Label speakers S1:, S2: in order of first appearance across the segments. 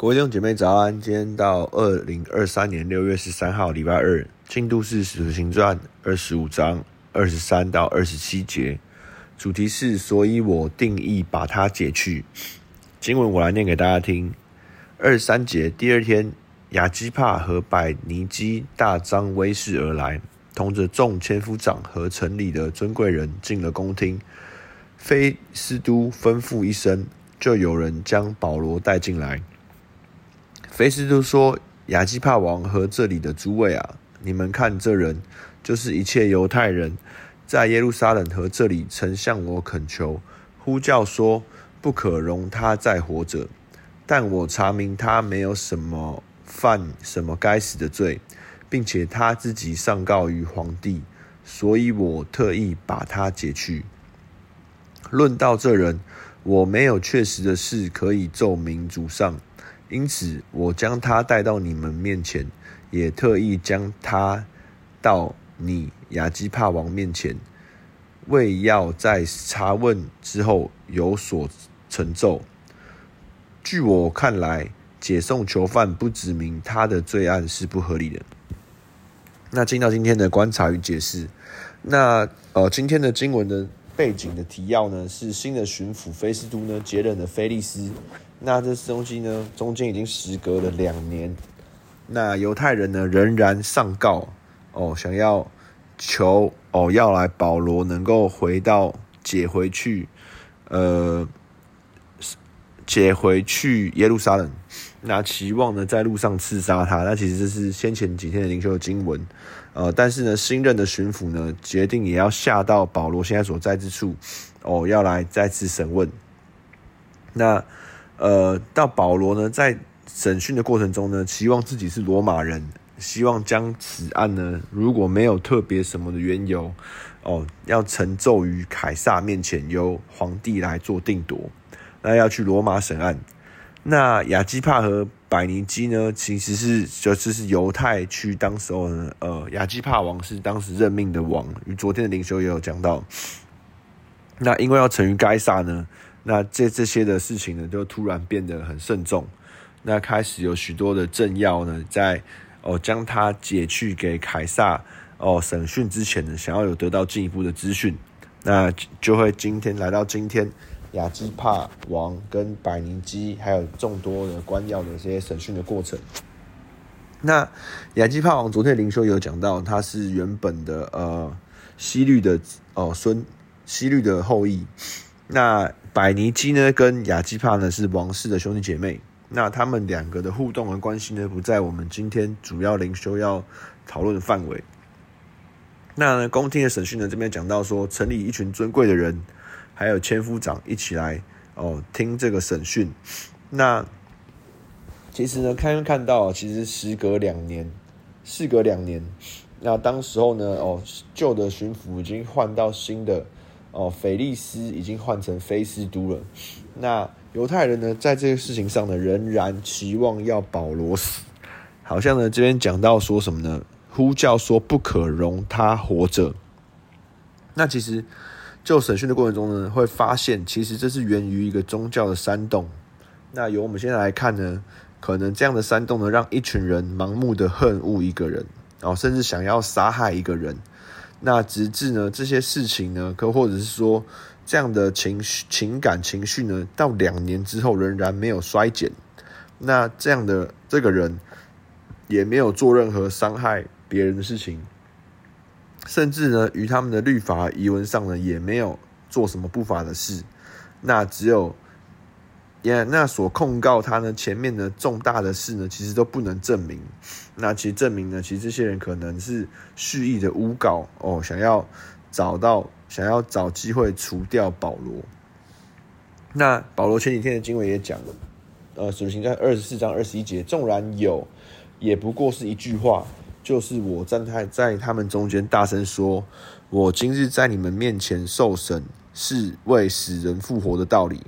S1: 各位弟兄姐妹早安，今天到二零二三年六月十三号礼拜二，进度是《使徒行传》二十五章二十三到二十七节，主题是，所以我定义把它解去。经文我来念给大家听。二三节，第二天，亚基帕和百尼基大张威势而来，同着众千夫长和城里的尊贵人进了宫厅。非斯都吩咐一声，就有人将保罗带进来。菲斯都说：“亚基帕王和这里的诸位啊，你们看这人，就是一切犹太人，在耶路撒冷和这里曾向我恳求，呼叫说不可容他再活着。但我查明他没有什么犯什么该死的罪，并且他自己上告于皇帝，所以我特意把他解去。论到这人，我没有确实的事可以奏明主上。”因此，我将他带到你们面前，也特意将他到你亚基帕王面前，为要在查问之后有所成就。据我看来，解送囚犯不指明他的罪案是不合理的。那进到今天的观察与解释，那呃，今天的经文的背景的提要呢，是新的巡抚菲斯都呢接任了菲利斯。那这东西呢，中间已经时隔了两年，那犹太人呢仍然上告哦，想要求哦要来保罗能够回到解回去，呃，解回去耶路撒冷，那期望呢在路上刺杀他。那其实这是先前几天的灵修的经文，呃，但是呢新任的巡抚呢决定也要下到保罗现在所在之处，哦要来再次审问，那。呃，到保罗呢，在审讯的过程中呢，希望自己是罗马人，希望将此案呢，如果没有特别什么的缘由，哦，要呈奏于凯撒面前，由皇帝来做定夺。那要去罗马审案。那亚基帕和百尼基呢，其实是就是是犹太区当时候呢，呃，亚基帕王是当时任命的王，与昨天的领袖也有讲到。那因为要呈于该撒呢。那这这些的事情呢，就突然变得很慎重。那开始有许多的政要呢，在哦将他解去给凯撒哦审讯之前呢，想要有得到进一步的资讯。那就会今天来到今天，亚基帕王跟百尼基还有众多的官要的这些审讯的过程。那亚基帕王昨天灵修有讲到，他是原本的呃希律的哦孙希律的后裔。那百尼基呢，跟亚基帕呢是王室的兄弟姐妹。那他们两个的互动和关系呢，不在我们今天主要灵修要讨论的范围。那呢，宫廷的审讯呢，这边讲到说，城里一群尊贵的人，还有千夫长一起来哦听这个审讯。那其实呢，看看到，其实时隔两年，事隔两年，那当时候呢，哦旧的巡抚已经换到新的。哦，腓利斯已经换成菲斯都了。那犹太人呢，在这个事情上呢，仍然期望要保罗死。好像呢，这边讲到说什么呢？呼叫说不可容他活着。那其实就审讯的过程中呢，会发现其实这是源于一个宗教的煽动。那由我们现在来看呢，可能这样的煽动呢，让一群人盲目的恨恶一个人，然后甚至想要杀害一个人。那直至呢，这些事情呢，可或者是说这样的情绪、情感、情绪呢，到两年之后仍然没有衰减。那这样的这个人也没有做任何伤害别人的事情，甚至呢，与他们的律法仪文上呢，也没有做什么不法的事。那只有。耶、那所控告他呢，前面的重大的事呢，其实都不能证明。那其实证明呢，其实这些人可能是蓄意的诬告哦，想要找到，想要找机会除掉保罗。那保罗前几天的经文也讲了，呃，使徒行传二十四章二十一节，纵然有，也不过是一句话，就是我站在在他们中间大声说，我今日在你们面前受审，是为死人复活的道理。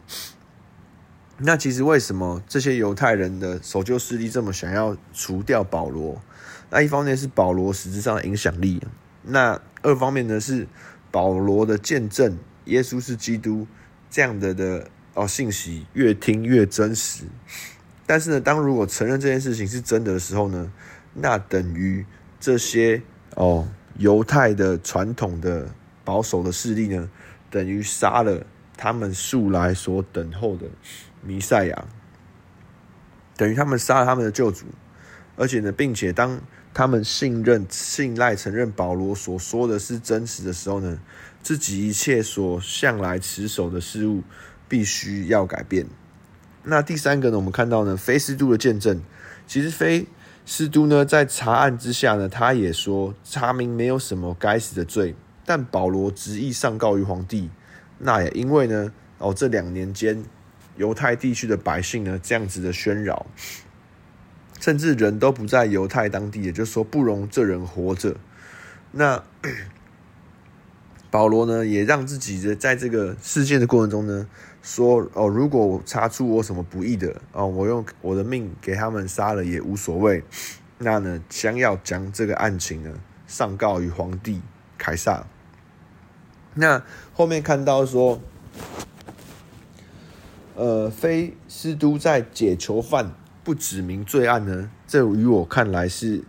S1: 那其实为什么这些犹太人的守旧势力这么想要除掉保罗？那一方面是保罗实质上的影响力，那二方面呢是保罗的见证，耶稣是基督这样的的哦信息越听越真实。但是呢，当如果承认这件事情是真的的时候呢，那等于这些哦犹太的传统的保守的势力呢，等于杀了他们素来所等候的弥赛亚，等于他们杀了他们的救主，而且呢，并且当他们信任、信赖、承认保罗所说的是真实的时候呢，自己一切所向来持守的事物必须要改变。那第三个呢，我们看到呢，菲斯都的见证。其实菲斯都呢，在查案之下呢，他也说查明没有什么该死的罪，但保罗执意上告于皇帝。那也因为呢，哦，这两年间，犹太地区的百姓呢，这样子的喧扰，甚至人都不在犹太当地，也就是说，不容这人活着。那 保罗呢，也让自己的在这个事件的过程中呢。说哦，如果我查出我什么不义的哦，我用我的命给他们杀了也无所谓。那呢，将要将这个案情呢上告于皇帝凯撒。那后面看到说，呃，菲斯都在解囚犯不指明罪案呢，这于我看来是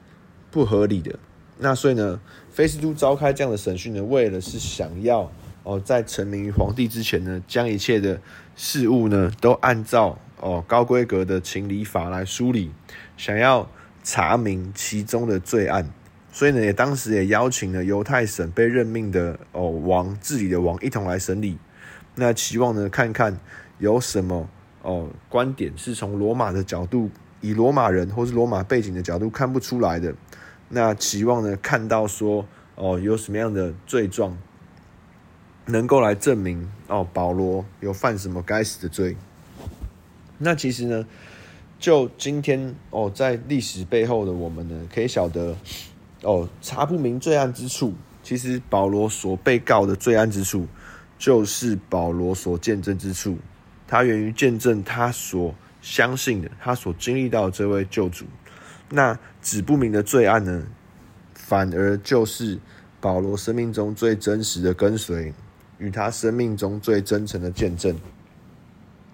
S1: 不合理的。那所以呢，菲斯都召开这样的审讯呢，为了是想要。哦，在成名于皇帝之前呢，将一切的事物呢，都按照哦高规格的情理法来梳理，想要查明其中的罪案，所以呢，也当时也邀请了犹太省被任命的哦王治理的王一同来审理，那期望呢，看看有什么哦观点是从罗马的角度，以罗马人或是罗马背景的角度看不出来的，那期望呢，看到说哦有什么样的罪状。能够来证明哦，保罗有犯什么该死的罪？那其实呢，就今天哦，在历史背后的我们呢，可以晓得哦，查不明罪案之处，其实保罗所被告的罪案之处，就是保罗所见证之处。他源于见证他所相信的，他所经历到的这位救主。那指不明的罪案呢，反而就是保罗生命中最真实的跟随。与他生命中最真诚的见证。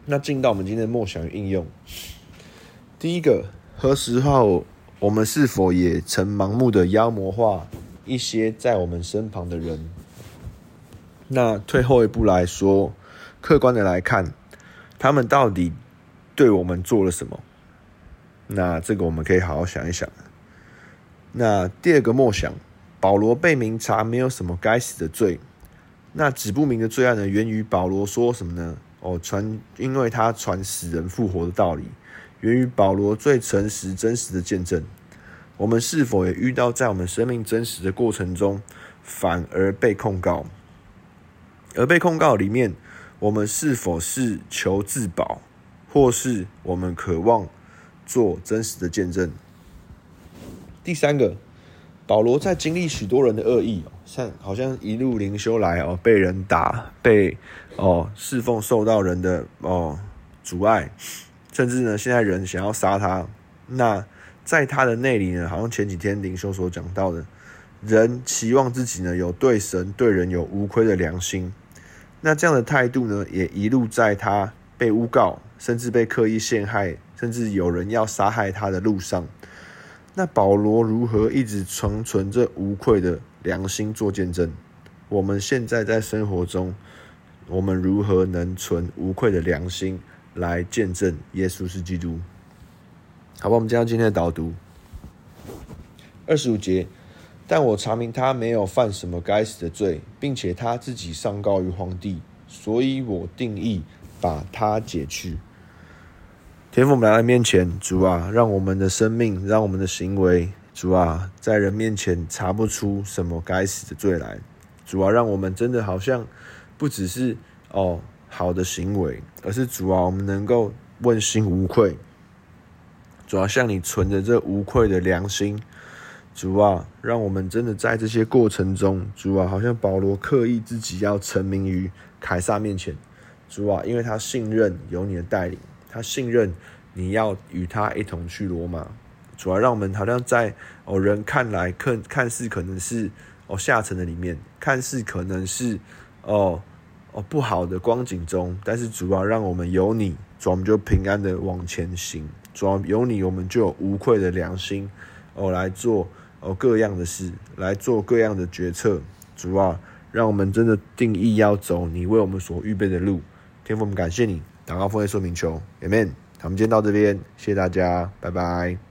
S1: 那进到我们今天的默想与应用。第一个，何时候我们是否也曾盲目的妖魔化一些在我们身旁的人？那退后一步来说，客观的来看，他们到底对我们做了什么？那这个我们可以好好想一想。那第二个默想，保罗被明察没有什么该死的罪。那指不明的罪案呢，源于保罗说什么呢？哦，传，因为他传死人复活的道理，源于保罗最诚实真实的见证。我们是否也遇到在我们生命真实的过程中，反而被控告？而被控告里面，我们是否是求自保，或是我们渴望做真实的见证？第三个。保罗在经历许多人的恶意，像好像一路灵修来哦，被人打，被哦侍奉受到人的哦阻碍，甚至呢现在人想要杀他。那在他的内里呢，好像前几天灵修所讲到的，人期望自己呢有对神对人有无愧的良心。那这样的态度呢，也一路在他被诬告，甚至被刻意陷害，甚至有人要杀害他的路上。那保罗如何一直存存着无愧的良心做见证？我们现在在生活中，我们如何能存无愧的良心来见证耶稣是基督？好吧，我们进入今天的导读。二十五节，但我查明他没有犯什么该死的罪，并且他自己上告于皇帝，所以我定义把他解去。天父，我们来到面前，主啊，让我们的生命，让我们的行为，主啊，在人面前查不出什么该死的罪来。主啊，让我们真的好像不只是哦好的行为，而是主啊，我们能够问心无愧。主啊，向你存着这无愧的良心。主啊，让我们真的在这些过程中，主啊，好像保罗刻意自己要成名于凯撒面前。主啊，因为他信任有你的带领。他信任你要与他一同去罗马，主要让我们好像在哦人看来看看似可能是哦下层的里面，看似可能是哦哦不好的光景中，但是主要让我们有你，主要我们就平安的往前行。主要有你，我们就有无愧的良心哦，来做哦各样的事，来做各样的决策。主要让我们真的定义要走你为我们所预备的路。天父，我们感谢你，祷告奉耶稣名求，Amen。我们今天到这边，谢谢大家，拜拜。